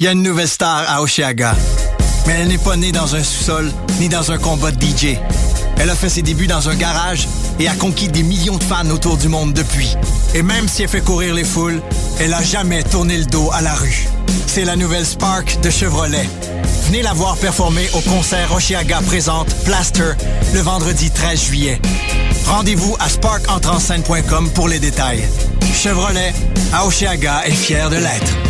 Il y a une nouvelle star à Oshiaga. Mais elle n'est pas née dans un sous-sol ni dans un combat de DJ. Elle a fait ses débuts dans un garage et a conquis des millions de fans autour du monde depuis. Et même si elle fait courir les foules, elle a jamais tourné le dos à la rue. C'est la nouvelle Spark de Chevrolet. Venez la voir performer au concert Oshiaga présente Plaster le vendredi 13 juillet. Rendez-vous à sparkentrenscène.com pour les détails. Chevrolet, à Oshiaga est fier de l'être.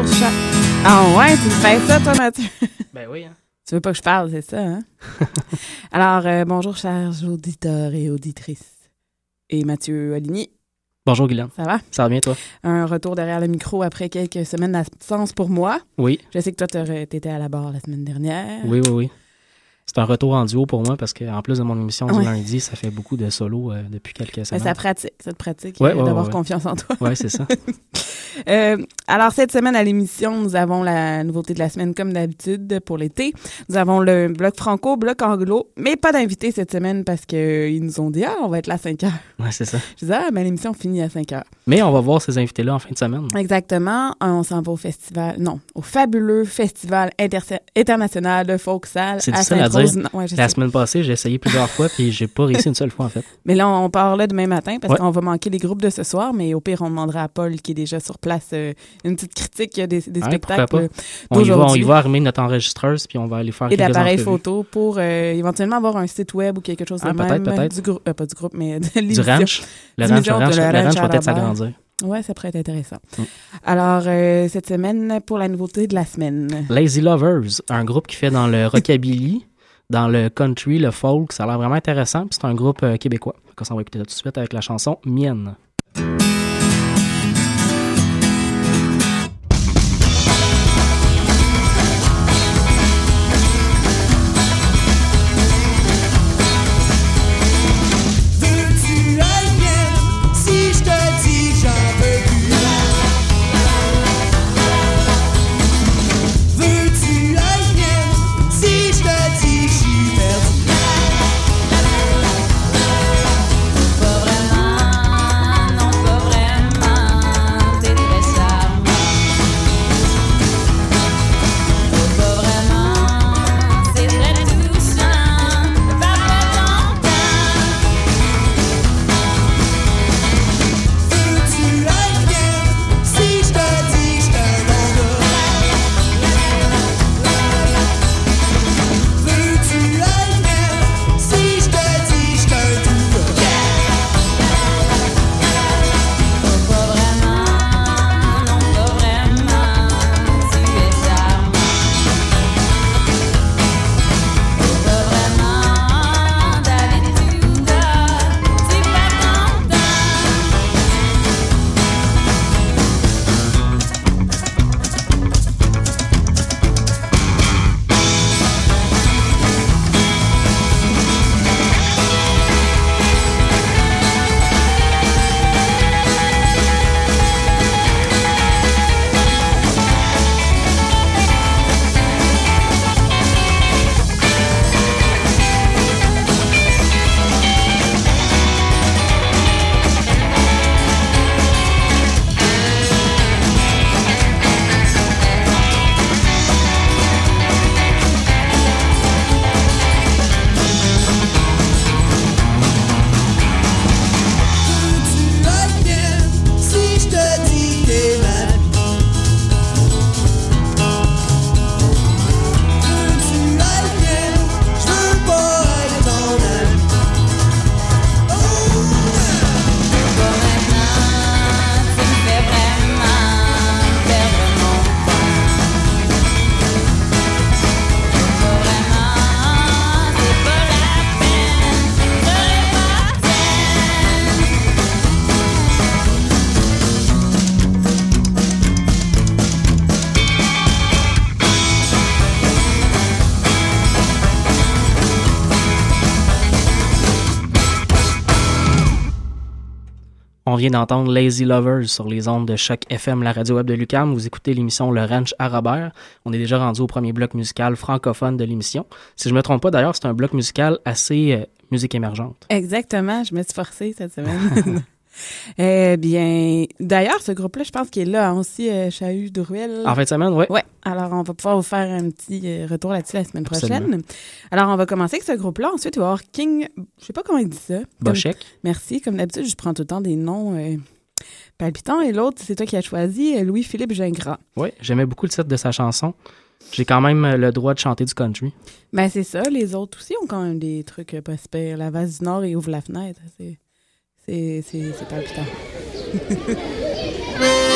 Bonjour, chat. Ah ouais, tu me fais ça, toi, Mathieu? Ben oui, hein. Tu veux pas que je parle, c'est ça, hein? Alors, euh, bonjour, chers auditeurs et auditrices. Et Mathieu Aligny, Bonjour, Guylaine. ça va? Ça va bien, toi? Un retour derrière le micro après quelques semaines d'absence pour moi. Oui, Je sais que toi, t'étais à la barre la semaine dernière. oui, oui, oui. C'est un retour en duo pour moi parce qu'en plus de mon émission du Ouais. lundi, ça fait beaucoup de solos euh, depuis quelques Mais semaines. ça pratique, ça te pratique Ouais, euh, ouais, d'avoir confiance en toi. Ouais, c'est ça. Euh, alors, cette semaine à l'émission, nous avons la nouveauté de la semaine, comme d'habitude, pour l'été. Nous avons le bloc franco, bloc anglo, mais pas d'invité cette semaine parce qu'ils nous ont dit « Ah, on va être là à 5 heures. Ouais, c'est ça. » Je disais « Ah, mais l'émission finit à 5 heures. Mais on va voir ces invités-là en fin de semaine. Exactement. On s'en va au festival, non, au fabuleux festival international de folk salle C'est à Sainte-Rose. Dire. Ouais, La sais. semaine passée, j'ai essayé plusieurs fois puis j'ai pas réussi une seule fois en fait. Mais là, on part là demain matin parce Ouais. qu'on va manquer les groupes de ce soir, mais au pire, on demandera à Paul, qui est déjà sur place, euh, une petite critique des, des Ouais, spectacles On y, va, on y va armer notre enregistreuse puis on va aller faire et d'appareils photo pour euh, éventuellement avoir un site web ou quelque chose de Ah, peut-être, même. peut-être. Du groupe, euh, pas du groupe, mais de Du ranch. Le ranch, le de le va peut-être s'agrandir. Ouais, ça pourrait être intéressant. Mm. Alors, euh, cette semaine, pour la nouveauté de la semaine. Lazy Lovers, un groupe qui fait dans le rockabilly, dans le country, le folk. Ça a l'air vraiment intéressant. puis C'est un groupe euh, québécois. On va écouter tout de suite avec la chanson Mienne. D'entendre Lazy Lovers sur les ondes de Choc FM, la radio web de Lucam. Vous écoutez l'émission Le Ranch à Robert. On est déjà rendu au premier bloc musical francophone de l'émission. Si je me trompe pas, d'ailleurs, c'est un bloc musical assez euh, musique émergente. Exactement, je me suis forcée cette semaine. Eh bien, d'ailleurs, ce groupe-là, je pense qu'il est là aussi, euh, Chahut Drouel. En fin de semaine, oui. Ouais, alors on va pouvoir vous faire un petit euh, retour là-dessus la semaine Absolument. prochaine. Alors on va commencer avec ce groupe-là. Ensuite, il va y avoir King, je sais pas comment il dit ça. Comme- Bochek. Merci. Comme d'habitude, je prends tout le temps des noms euh, palpitants. Et l'autre, c'est toi qui as choisi, euh, Louis-Philippe Gingras. Oui, j'aimais beaucoup le titre de sa chanson. J'ai quand même le droit de chanter du country. Ben c'est ça. Les autres aussi ont quand même des trucs pas super. La vase du Nord et ouvre la fenêtre. C'est, c'est, c'est, c'est palpitant.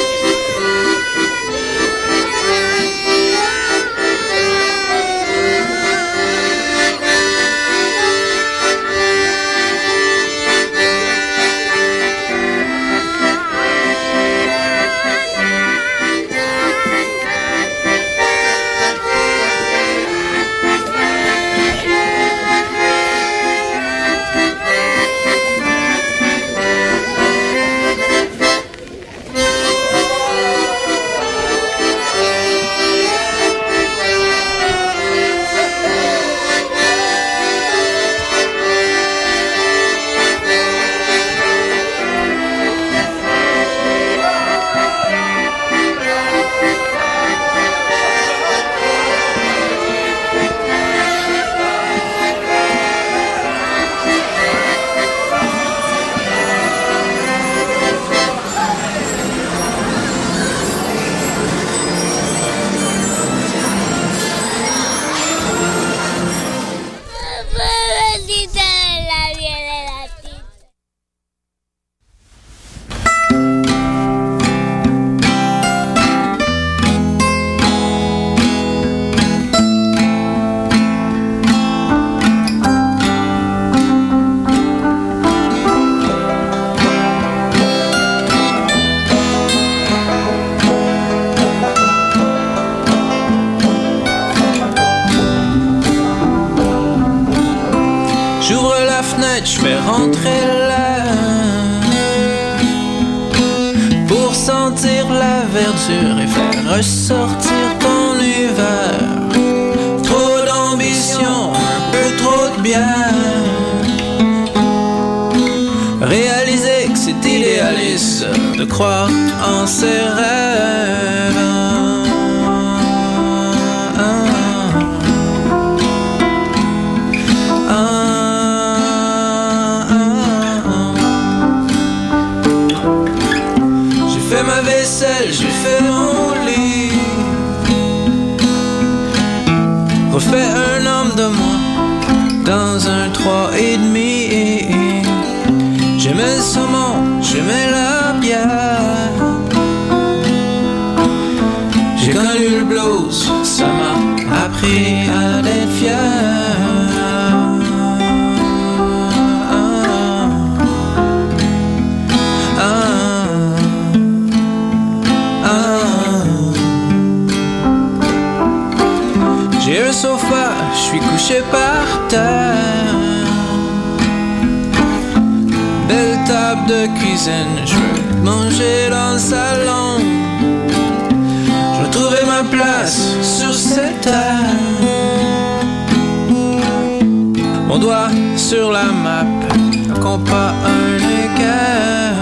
bien. Réaliser que c'est idéaliste de croire en ses rêves trois et demi. J'aimais le saumon, j'aimais la cuisine, je veux manger dans le salon. Je veux trouver ma place sur cette terre. Mon doigt sur la map, qu'on pas un équerre.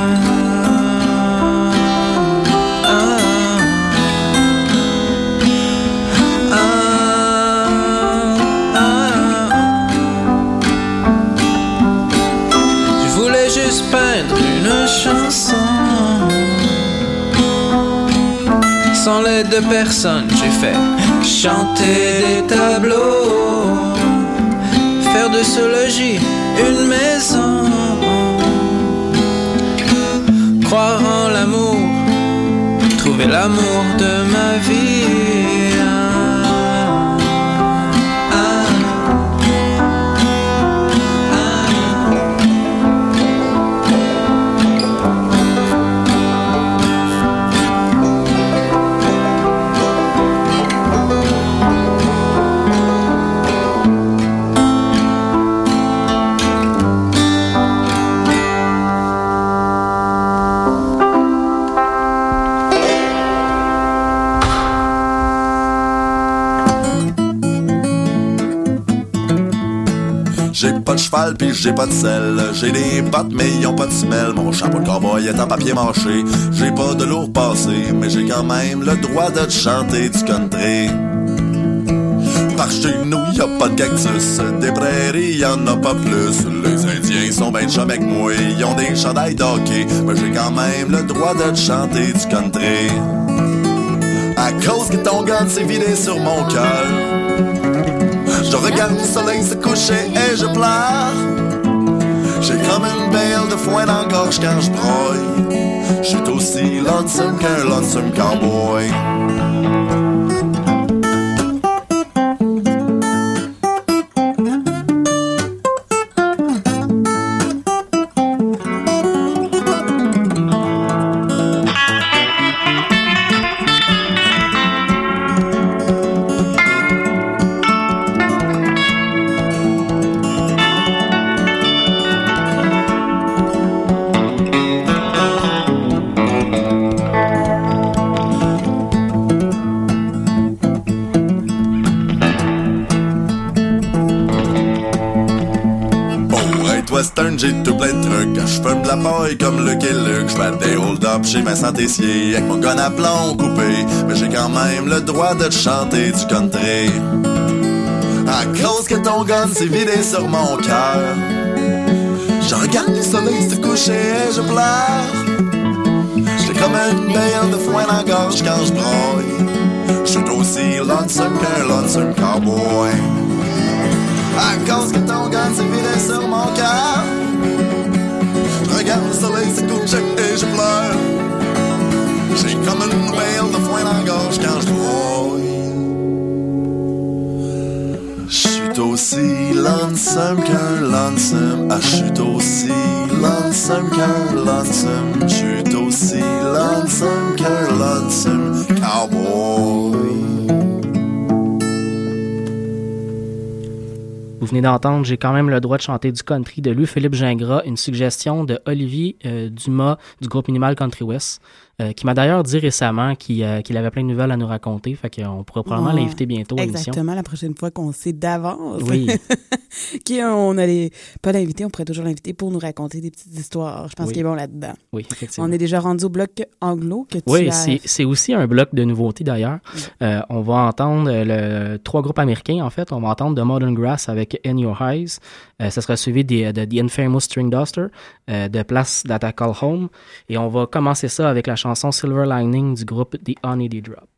Sans l'aide de personne, j'ai fait chanter des tableaux Faire de ce logis une maison Croire en l'amour Trouver l'amour de ma vie cheval pis j'ai pas de sel. J'ai des bottes mais ils ont pas de semelle. Mon chapeau de cowboy est en papier mâché. J'ai pas de lourd passé, mais j'ai quand même le droit de te chanter du country. Par chez nous, y a pas de cactus. Des prairies, y en a pas plus. Les Indiens sont ben chum avec moi. Ils ont des chandails d'hockey. Mais j'ai quand même le droit de te chanter du country. À cause que ton gun s'est vidé sur mon cœur. Je regarde le soleil se coucher et je pleure. J'ai comme une belle de foin dans la gorge quand je broille. J'suis aussi lonesome qu'un lonesome cowboy. Comme le Luke. Je fais des hold-up chez Vincent Tessier avec mon gun à plomb coupé. Mais j'ai quand même le droit de te chanter du country. À cause que ton gun s'est vidé sur mon cœur. Je regarde le soleil se coucher et je pleure. J'ai comme une belle de foin dans la gorge quand je broille. Je suis aussi lonesome qu'un lonesome cowboy. À cause que ton gun s'est vidé sur mon cœur. Aussi lonesome qu'un lonesome. Ah, j'suis aussi lonesome qu'un lonesome. J'suis aussi lonesome qu'un lonesome cowboy. Vous venez d'entendre J'ai quand même le droit de chanter du country de Louis-Philippe Gingras, une suggestion de Olivier euh, Dumas du groupe Minimal Country West, euh, qui m'a d'ailleurs dit récemment qu'il euh, qu'il avait plein de nouvelles à nous raconter, fait qu'on pourra probablement Ouais. l'inviter bientôt à l'émission. Exactement, la prochaine fois qu'on sait d'avance. Oui. qui on allait pas l'inviter, on pourrait toujours l'inviter pour nous raconter des petites histoires. Je pense Oui. qu'il est bon là-dedans. Oui, effectivement. On est déjà rendu au bloc anglo que tu Oui, as... c'est c'est aussi un bloc de nouveautés d'ailleurs. Euh, on va entendre euh, le, trois groupes américains en fait. On va entendre The Modern Grass avec In Your Eyes. Euh, ça sera suivi des- de The Infamous String Duster, euh, de Place Data Call Home. Et on va commencer ça avec la chanson Silver Lining du groupe The Honey Drop.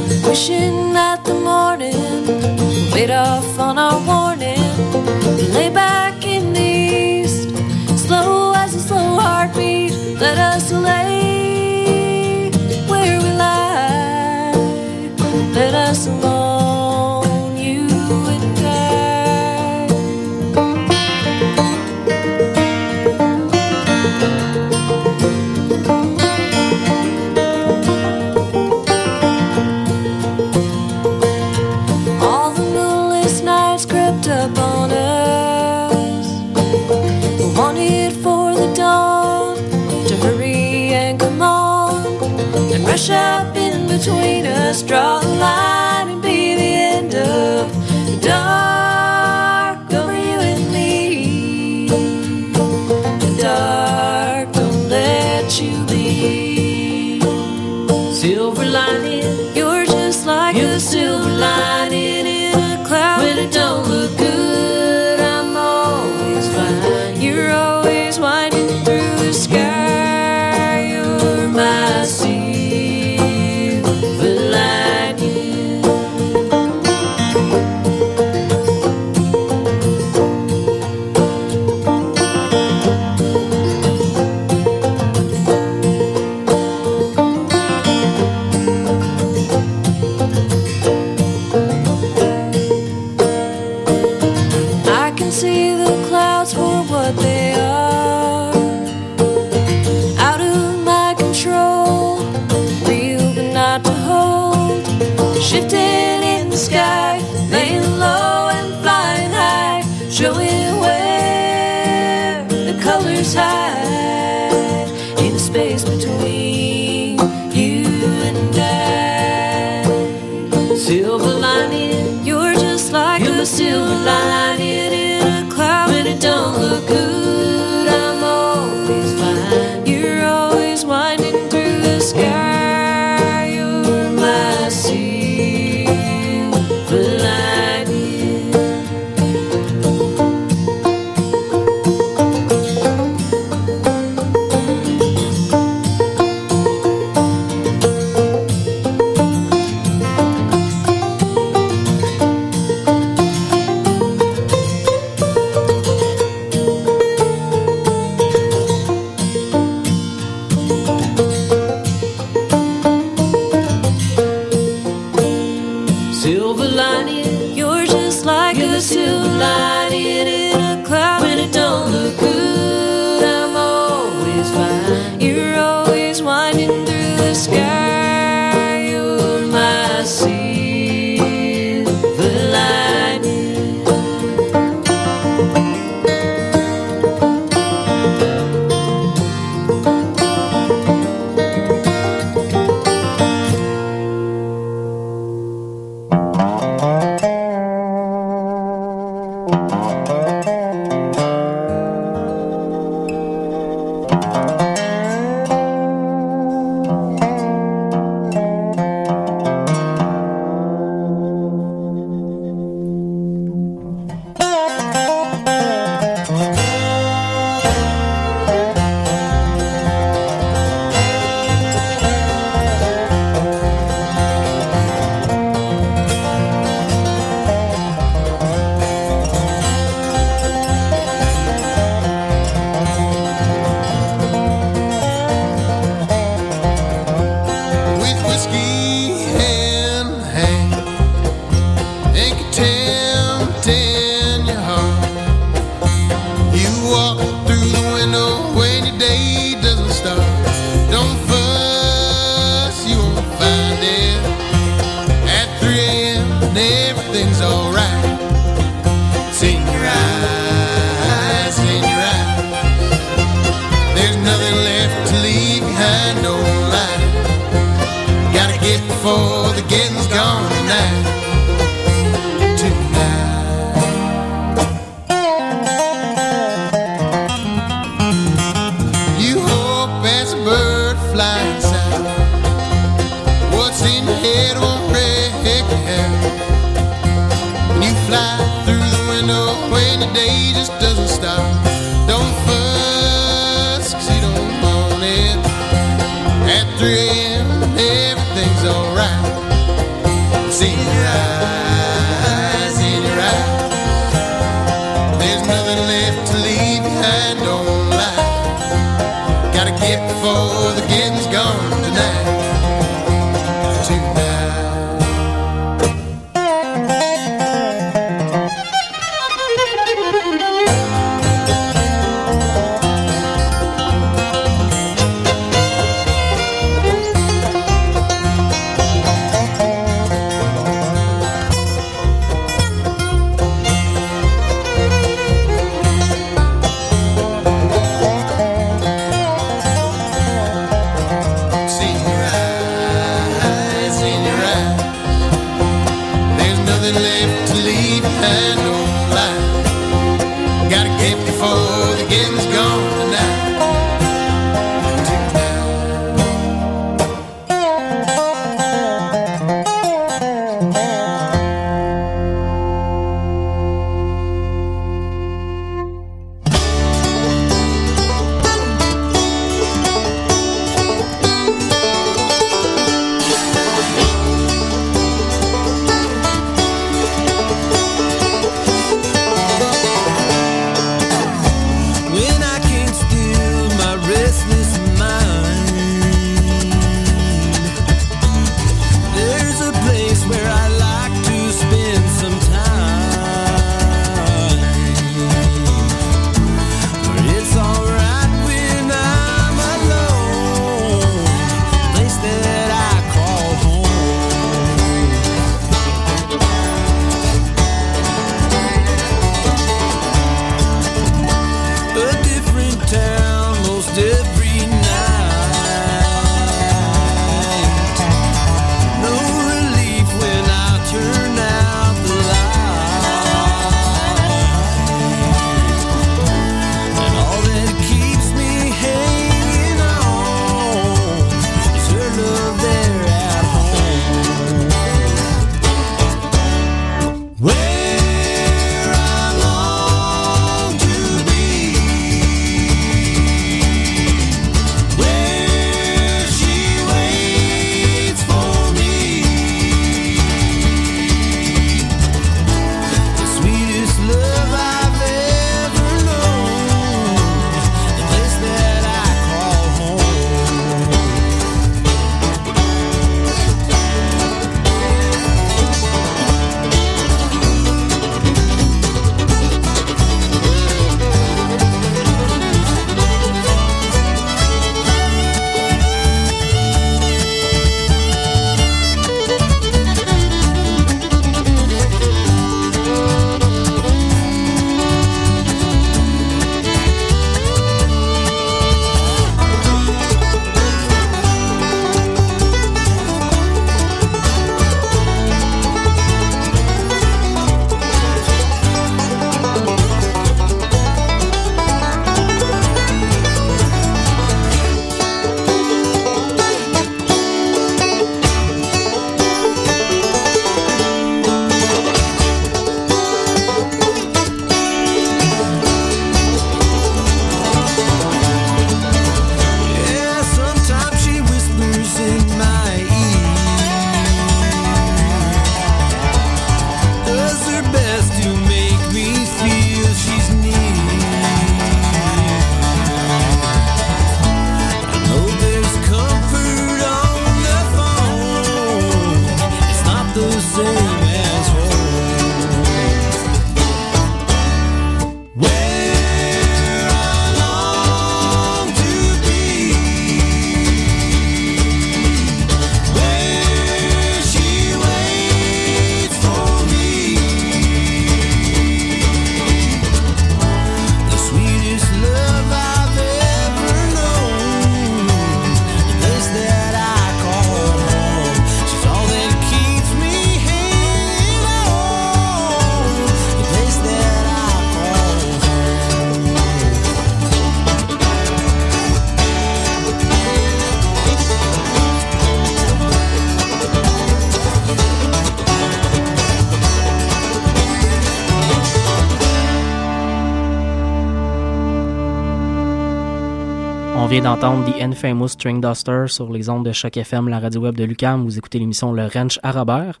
D'entendre The Infamous String Duster sur les ondes de Choc FM, la radio web de Lucam. Vous écoutez l'émission Le Ranch à Robert.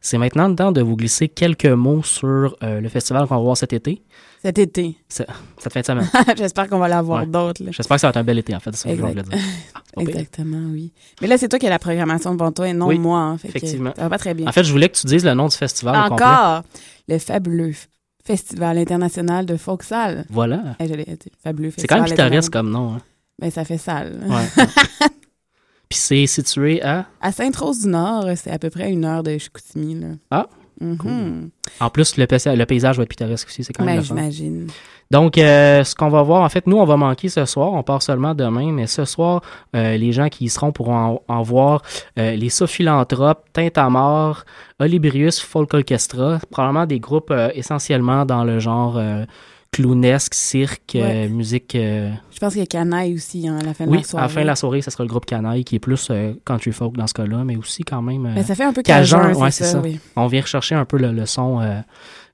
C'est maintenant le temps de vous glisser quelques mots sur euh, le festival qu'on va voir cet été. Cet été. Ce- Cette fin de semaine. J'espère qu'on va l'avoir Ouais. d'autres. J'espère que ça va être un bel été, en fait. Ça que Exact. dire. Ah. Exactement, oui. Mais là, c'est toi qui as la programmation devant toi et non Oui, moi. hein, fait que effectivement. ça va pas très bien. En fait, je voulais que tu dises le nom du festival au. Encore le fabuleux Festival international de folk salle. Voilà. Eh, fabuleux C'est quand même festival pittoresque comme nom. Hein. Ben, ça fait salle. Ouais. Puis c'est situé à... À Sainte-Rose-du-Nord, c'est à peu près une heure de Chicoutimi. Là. Ah, Mhm. cool. En plus, le, paysa- le paysage va être pittoresque aussi. C'est quand même Ben, j'imagine. Donc, euh, ce qu'on va voir, en fait, nous, on va manquer ce soir. On part seulement demain, mais ce soir, euh, les gens qui y seront pourront en, en voir euh, les Sophilanthropes, Tintamarre, Olibrius, Folk Orchestra, probablement des groupes essentiellement dans le genre clownesque, cirque, euh, musique. euh, Je pense qu'il y a Canaille aussi hein, à la fin de la soirée. à la fin de la soirée, ça sera le groupe Canaille qui est plus euh, country folk dans ce cas-là, mais aussi quand même. euh, Ben, ça fait un peu cajun. cajun, ouais, c'est ça, ça. oui. On vient rechercher un peu le, le son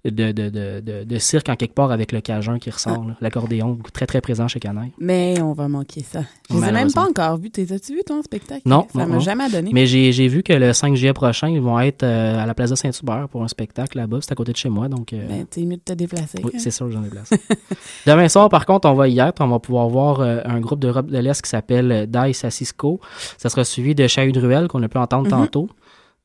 de, de, de, de, cirque en quelque part avec le cajun qui ressort, l'accordéon, très très présent chez Canaille. Mais on va manquer ça. Je les ai même pas encore vus. T'es- As-tu vu ton spectacle? Non, Ça m'a jamais donné. Mais j'ai vu que le 5 juillet prochain, ils vont être euh, à la Plaza Saint-Hubert pour un spectacle là-bas. C'est à côté de chez moi, donc... euh, Ben, t'es mieux de te déplacer. oui, hein. c'est sûr, j'en ai place. Demain soir, par contre, on va y être. On va pouvoir voir euh, un groupe d'Europe de l'Est qui s'appelle Dice à Cisco. Ça sera suivi de Chahut Ruel, qu'on a pu entendre Mhm. tantôt.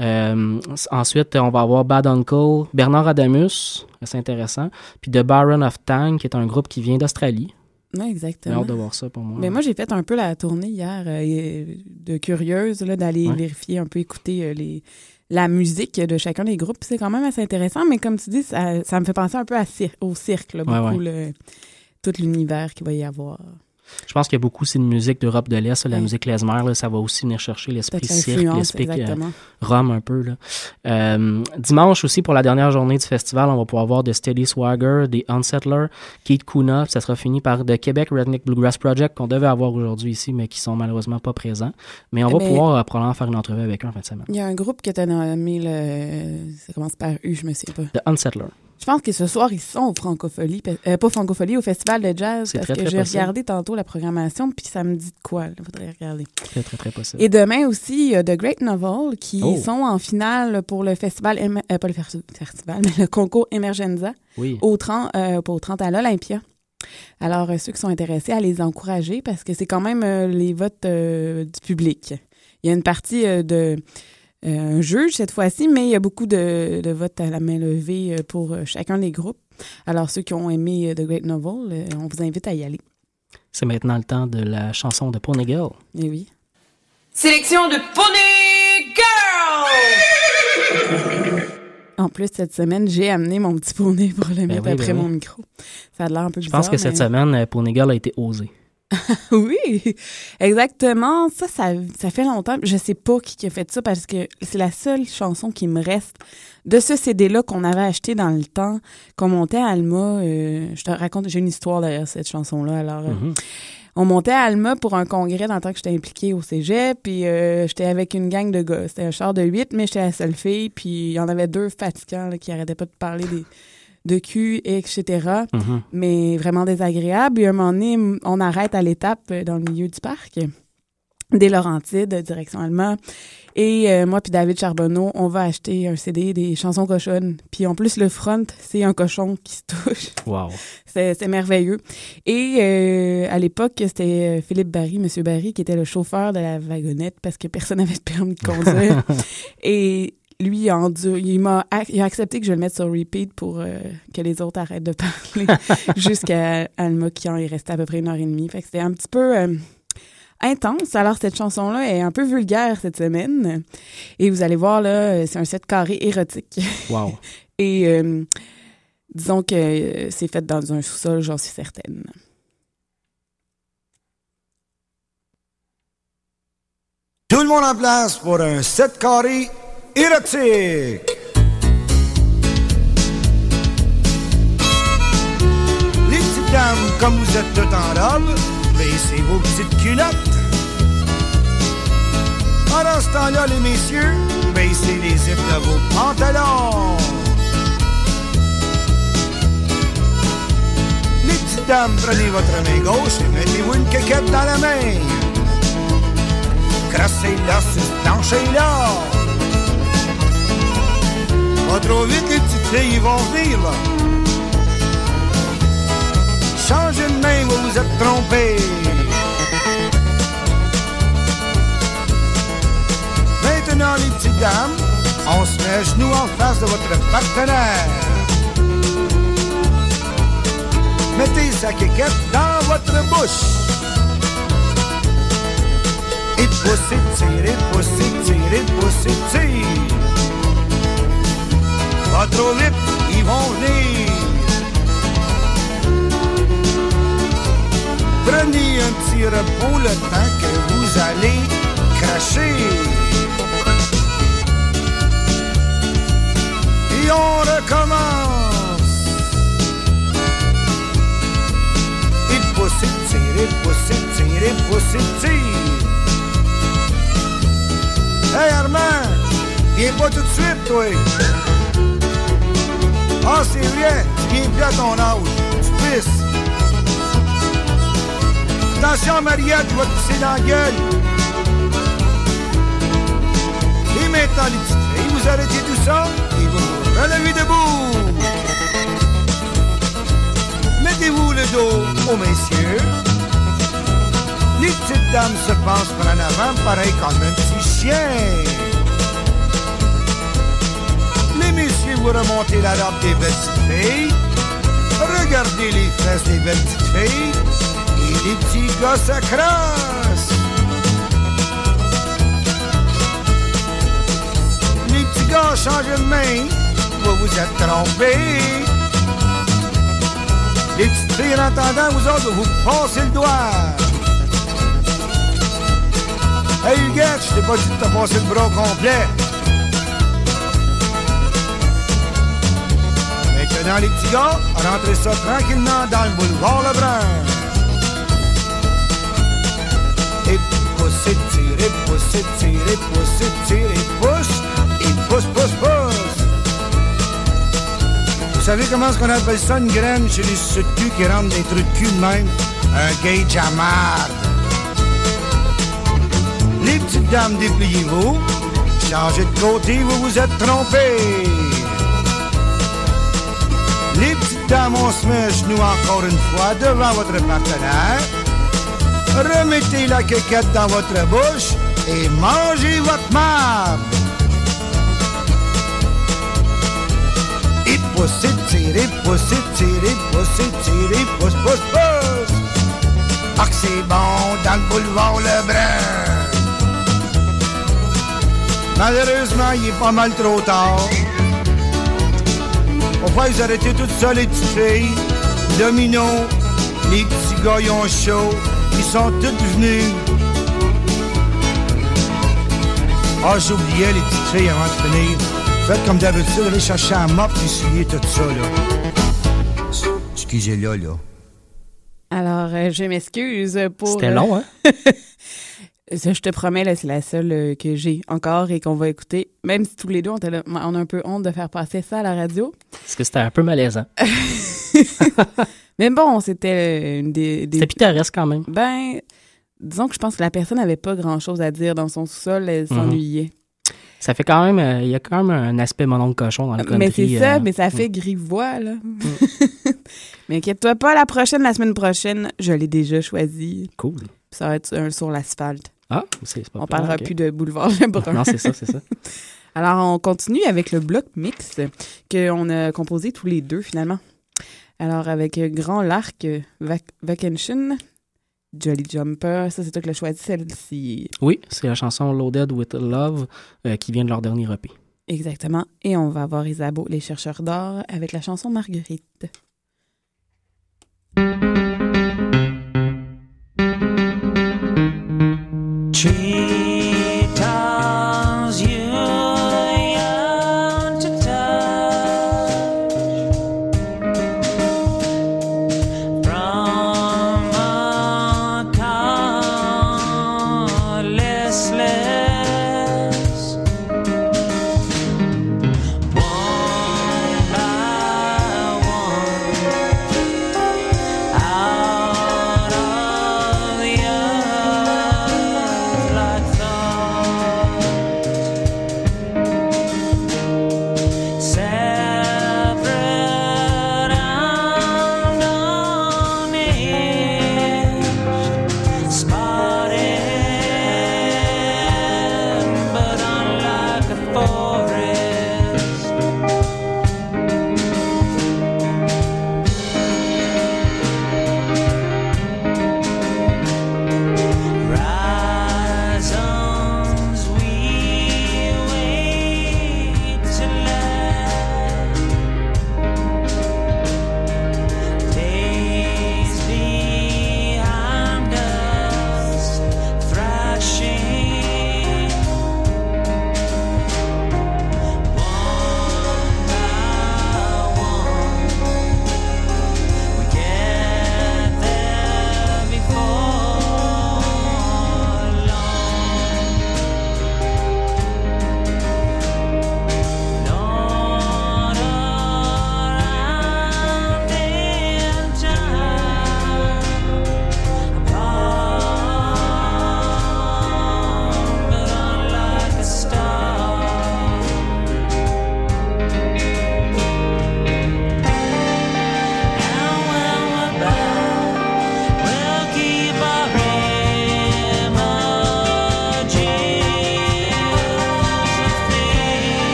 Euh, ensuite, on va avoir Bad Uncle, Bernard Adamus, c'est intéressant. Puis The Baron of Tang, qui est un groupe qui vient d'Australie. Oui, J'ai exactement. hâte de voir ça pour moi. Mais moi, j'ai fait un peu la tournée hier euh, de curieuse, là, d'aller Ouais. vérifier un peu, écouter euh, les, la musique de chacun des groupes. C'est quand même assez intéressant, mais comme tu dis, ça, ça me fait penser un peu à cir- au cirque, là, Ouais, beaucoup, ouais. le- tout l'univers qu'il va y avoir. Je pense qu'il y a beaucoup aussi de musique d'Europe de l'Est, la musique klezmer, là, ça va aussi venir chercher l'esprit cirque, l'esprit euh. Rome un peu. Là. Euh, dimanche aussi, pour la dernière journée du festival, on va pouvoir voir The Steady Swagger, des Unsettler, Keith Kuna, ça sera fini par The Québec Redneck Bluegrass Project qu'on devait avoir aujourd'hui ici, mais qui sont malheureusement pas présents. Mais on va Mais- pouvoir euh, probablement faire une entrevue avec eux en fin de semaine. Il y a un groupe que tu as nommé, le... ça commence par U, je me souviens pas. The Unsettler. Je pense que ce soir, ils sont au Francophonie, euh, pas Francophonie, au Festival de Jazz, parce très, que j'ai regardé tantôt la programmation, puis ça me dit de quoi, il faudrait regarder. Très, très, très possible. Et demain aussi, il y a The Great Novel qui Oh. sont en finale pour le festival, euh, pas le festival, mais le concours Emergenza Oui. au 30, euh, pas au 30 à l'Olympia. Alors, ceux qui sont intéressés, à les encourager parce que c'est quand même les votes du public. Il y a une partie de un juge cette fois-ci, mais il y a beaucoup de, de votes à la main levée euh, pour euh, chacun des groupes. Alors, ceux qui ont aimé euh, The Great Novel, euh, on vous invite à y aller. C'est maintenant le temps de la chanson de Pony Girl. Eh oui. Sélection de Pony Girl! En plus, cette semaine, j'ai amené mon petit poney pour le mettre oui, ben après oui. mon micro. Ça a l'air un peu Je bizarre. pense que cette semaine, euh, Pony Girl a été osée. oui, exactement. Ça, ça, ça fait longtemps. Je sais pas qui a fait ça parce que c'est la seule chanson qui me reste de ce CD-là qu'on avait acheté dans le temps, qu'on montait à Alma. euh, je te raconte, j'ai une histoire derrière cette chanson-là. Alors, euh, Mhm. on montait à Alma pour un congrès dans le temps que j'étais impliquée au cégep, puis euh, j'étais avec une gang de gars. C'était un char de huit, mais j'étais la seule fille, puis il y en avait deux fatigants là, qui arrêtaient pas de parler des, de cul, etc. Mhm. Mais vraiment désagréable. Et à un moment donné, on arrête à l'étape euh, dans le milieu du parc, des Laurentides, direction Alma. Et euh, moi puis David Charbonneau, on va acheter un CD des chansons cochonnes. Puis en plus, le front, c'est un cochon qui se touche. Wow. C'est merveilleux. Et euh, à l'époque, c'était euh, Philippe Barry, Monsieur Barry, qui était le chauffeur de la wagonnette parce que personne n'avait de permis de conduire. Et lui, il a, endu- il m'a ac- il a accepté que je le mette sur repeat pour euh, que les autres arrêtent de parler jusqu'à Alma qui en est resté à peu près une heure et demie. Fait que c'était un petit peu euh, intense. Alors, cette chanson-là est un peu vulgaire cette semaine. Et vous allez voir, là, euh, c'est un set carré érotique. Wow. Et euh, disons que c'est fait dans un sous-sol, j'en suis certaine. Tout le monde en place pour un 7 carré érotique. Les petites dames, comme vous êtes toutes en robe, baissez vos petites culottes. Pendant ce temps-là, les messieurs, baissez les zips de vos pantalons. Les petites dames, prenez votre main gauche et mettez-vous une quéquette dans la main. Crassez-la sur ce plancher-là. Vite, les petites filles vont venir, là. Changez de main, vous vous êtes trompé. Maintenant, les petites dames, on se met à genoux en face de votre partenaire. Mettez sa quéquette dans votre bouche. Et poussez, tirez, poussez, tirez, poussez, tirez. Pas trop ils vont venir. Prenez un petit repos le temps que vous allez cracher. Et on recommence. Et poussez, tirez, poussez, tirez, poussez, tirez. Hey Armand, viens pas tout de suite, toi. Ah, c'est vrai, viens à ton âge. Tu pisses. Attention, Mariette, tu vas te pisser dans la gueule. Et maintenant, les petites filles, vous arrêtez tout ça et vous relevez debout. Mettez-vous le dos aux messieurs. Les petites dames se passent par en avant, pareil comme un petit chien. Messieurs, vous remontez la robe des belles petites. Regardez les fesses des belles petites. Et les petits se crassent. Les petits gars changent de main. Vous vous êtes trompés. Les petites filles, en entendant, vous autres, vous passez le doigt. Hey Huguette, je t'ai pas dit de te passer le bras complet. Maintenant, les petits gars, rentrez ça tranquillement dans le boulevard Lebrun. Et poussez, tirez, poussez, tirez, poussez, tirez, pousse. Et pousse, pousse, pousse. Vous savez comment est-ce qu'on appelle ça une graine chez les sous-de-cul qui rentrent des trucs de cul même? Un gauge à marde. Les petites dames, dépliez-vous. Changez de côté, vous vous êtes trompés. Les petites dames, on se met à genoux encore une fois devant votre partenaire. Remettez la quéquette dans votre bouche et mangez votre marde. Et poussez, tirez, poussez, tirez, poussez, tirez, pousse, pousse, pousse. Ah c'est bon dans le boulevard Lebrun. Malheureusement, il est pas mal trop tard. On va vous arrêter toutes seules, les petites filles. Domino, les petits gars, ils ont chaud. Ils sont tous venus. Ah, j'oubliais les petites filles avant de finir. Faites comme d'habitude, allez chercher un mop et essuyer tout ça, là. Excusez-là, là. Alors, euh, je m'excuse pour... C'était euh, long, hein? Ça, je te promets, là, c'est la seule euh, que j'ai encore et qu'on va écouter. Même si tous les deux, on, a un peu honte de faire passer ça à la radio. Parce que c'était un peu malaisant. Mais bon, c'était euh, une des... des... C'était pittoresque quand même. Ben, disons que je pense que la personne n'avait pas grand-chose à dire dans son sous-sol. Elle Mhm. s'ennuyait. Ça fait quand même... euh, Il y a quand même un aspect mon oncle cochon dans le country. Mais c'est ça, euh, mais ça fait grivois, là. mais inquiète-toi pas, la prochaine, la semaine prochaine, je l'ai déjà choisi. Cool. Ça va être un sur l'asphalte. Ah, c'est On parlera plus de boulevard Lebrun. non, c'est ça, c'est ça. Alors, on continue avec le bloc mix qu'on a composé tous les deux, finalement. Alors, avec Grand Larc, Vacation, Jolly Jumper, ça, c'est toi qui l'as choisi, celle-ci. Oui, c'est la chanson Loaded with Love euh, qui vient de leur dernier EP. Exactement. Et on va voir Isabeau, les chercheurs d'or, avec la chanson Marguerite.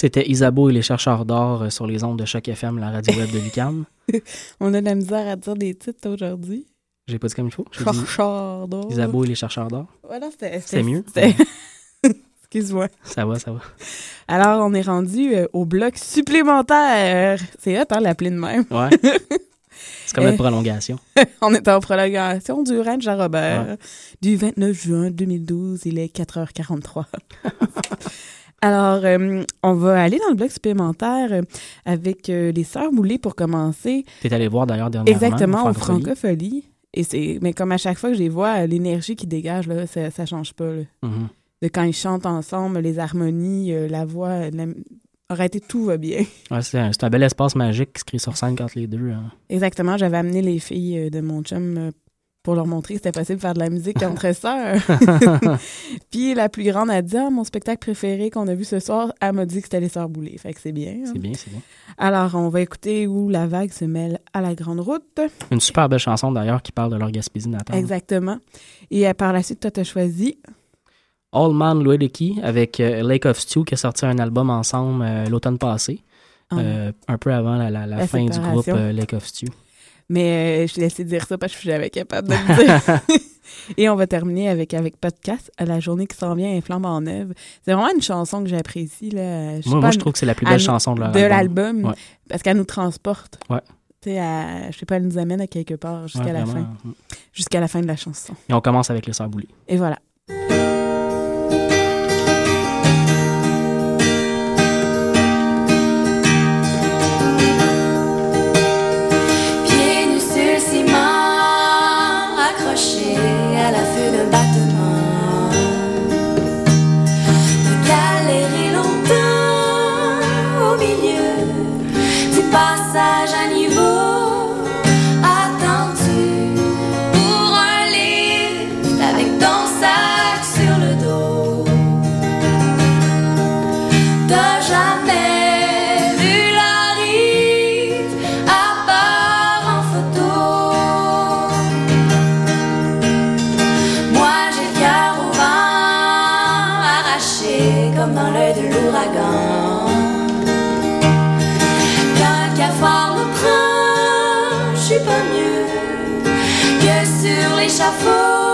C'était Isabeau et les chercheurs d'or euh, sur les ondes de Choc FM, la radio web de Lucam. On a de la misère à dire des titres aujourd'hui. J'ai pas dit comme il faut. Chercheurs d'or. Isabeau et les chercheurs d'or. Voilà, c'était- C'est mieux. Excuse-moi. Ça va, ça va. Alors, on est rendu euh, au bloc supplémentaire. C'est hot, hein, l'appeler de même. Ouais. C'est comme Euh, une prolongation. on est en prolongation du ranch à Robert Ouais. du 29 juin 2012. Il est 4h43. Alors, euh, on va aller dans le bloc supplémentaire euh, avec euh, les Sœurs Moulées pour commencer. T'es allé voir d'ailleurs dernièrement. Exactement, au Francophonie. Et c'est, mais comme à chaque fois que je les vois, l'énergie qui dégage, là, ça, ça change pas. là. Mhm. De quand ils chantent ensemble, les harmonies, euh, la voix, la... arrêtez, tout va bien. Ouais, c'est un, bel espace magique qui se crée sur scène quand les deux. hein. Exactement, j'avais amené les filles de mon chum pour leur montrer que c'était possible de faire de la musique entre sœurs. Puis la plus grande a dit Ah, mon spectacle préféré qu'on a vu ce soir, elle m'a dit que c'était les Sœurs Boulées. Fait que c'est bien. hein. C'est bien, c'est bien. Alors, on va écouter où la vague se mêle à la grande route. Une super belle chanson d'ailleurs qui parle de leur Gaspésie natale. Exactement. Et euh, par la suite, toi, t'as choisi. All Man Luedeki avec euh, Lake of Stew qui a sorti un album ensemble euh, l'automne passé. Ah. euh, un peu avant la, la- la La fin du groupe Lake of Stew. Mais euh, je laissé dire ça parce que je suis jamais capable de le dire. Et on va terminer avec, avec Podcast, à la journée qui s'en vient, et flambe en œuvre. C'est vraiment une chanson que j'apprécie. Là. Je Moi- pas, moi, je trouve que c'est la plus belle elle- chanson de de album. l'album. Ouais. Parce qu'elle nous transporte. Ouais. Tu sais, je sais pas, elle nous amène à quelque part jusqu'à Ouais, la fin. Jusqu'à la fin de la chanson. Et on commence avec Sœurs Boulées. Et voilà. comme dans l'œil de l'ouragan. Qu'un cafard me prend, je suis pas mieux que sur l'échafaud.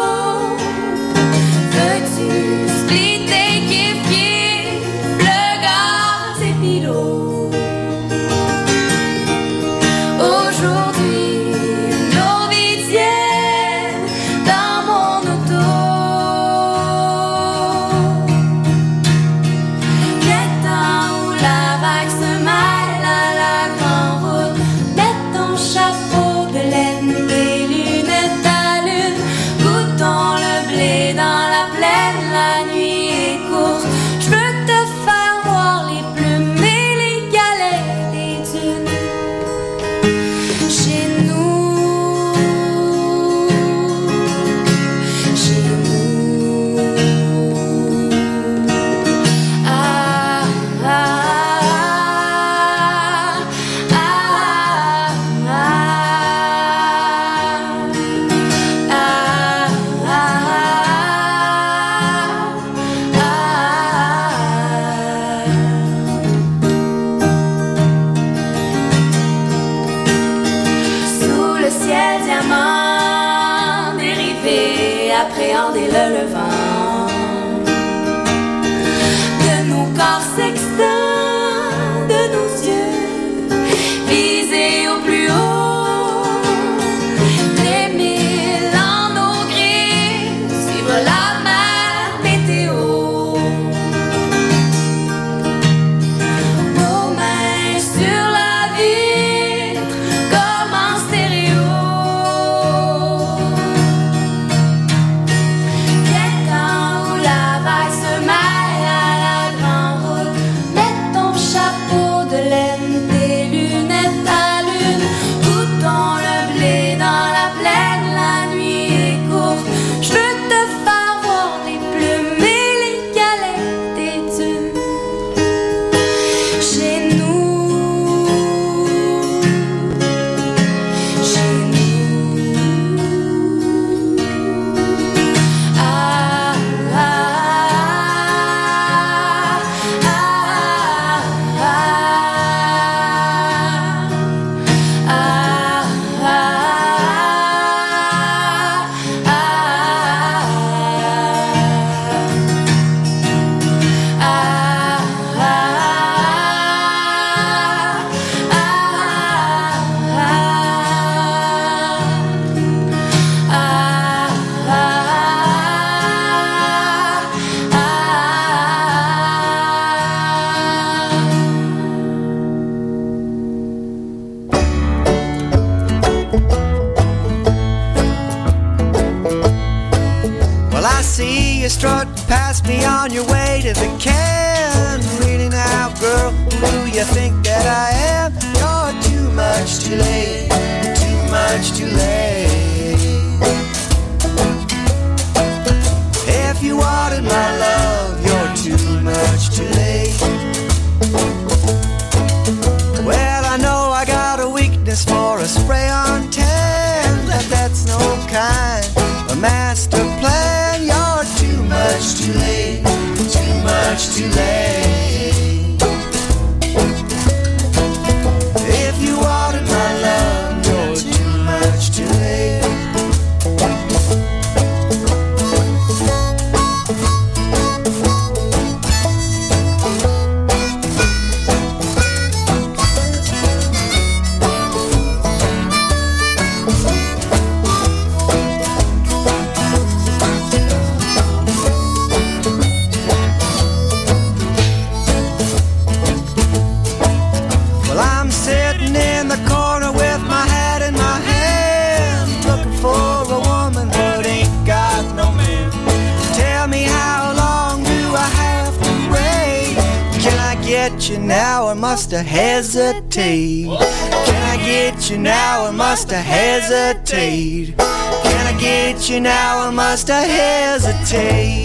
must to hesitate?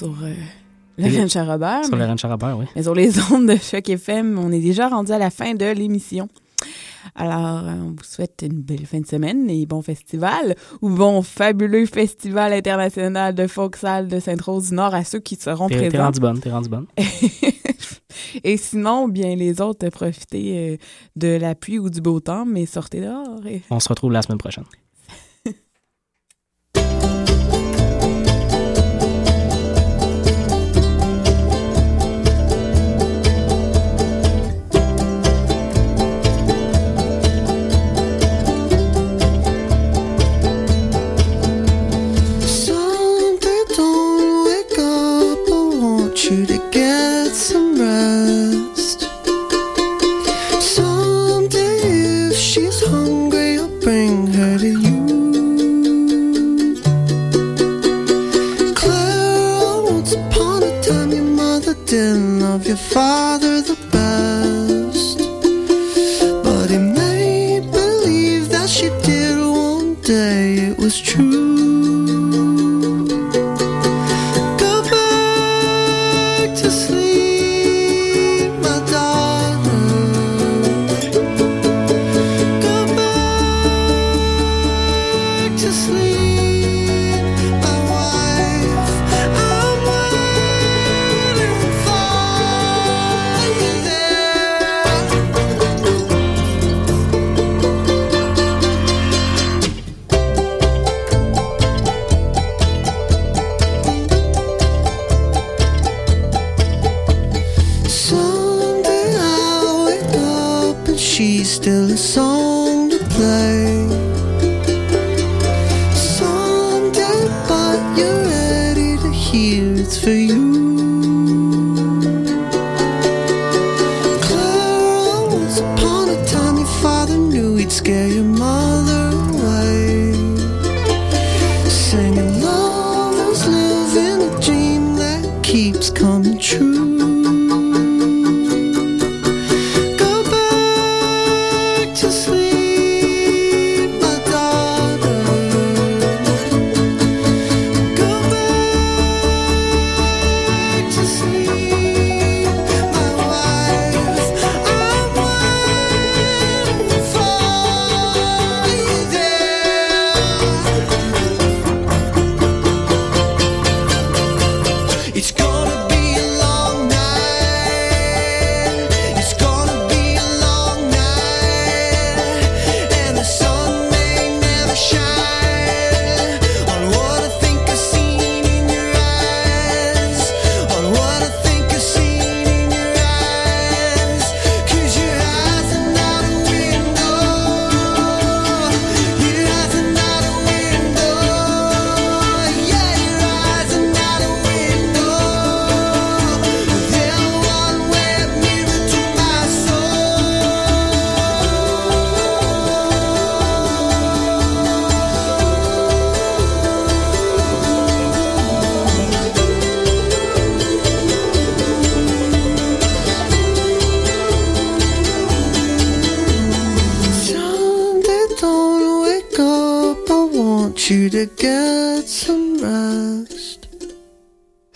Sur euh, le Ranch à Robert. Sur le Ranch à Robert, oui. Mais sur les ondes de Choc FM, on est déjà rendu à la fin de l'émission. Alors, euh, on vous souhaite une belle fin de semaine et bon festival ou bon fabuleux festival international de folk-salle de Sainte-Rose-du-Nord à ceux qui seront T'es t'es présents. rendu bonne, t'es rendu bonne. Et sinon, bien les autres, profitez euh, de la pluie ou du beau temps, mais sortez dehors. et- On se retrouve la semaine prochaine.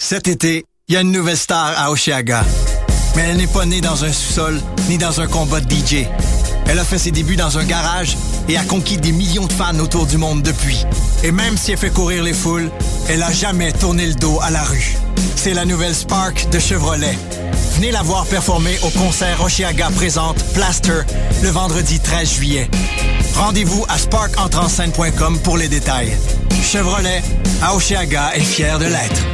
Cet été, il y a une nouvelle star à Oshiaga. Mais elle n'est pas née dans un sous-sol ni dans un combat de DJ. Elle a fait ses débuts dans un garage et a conquis des millions de fans autour du monde depuis. Et même si elle fait courir les foules, elle a jamais tourné le dos à la rue. C'est la nouvelle Spark de Chevrolet. Venez la voir performer au concert Oshiaga présente Plaster le vendredi 13 juillet. Rendez-vous à sparkentrenscène.com pour les détails. Chevrolet, à Oshiaga est fier de l'être.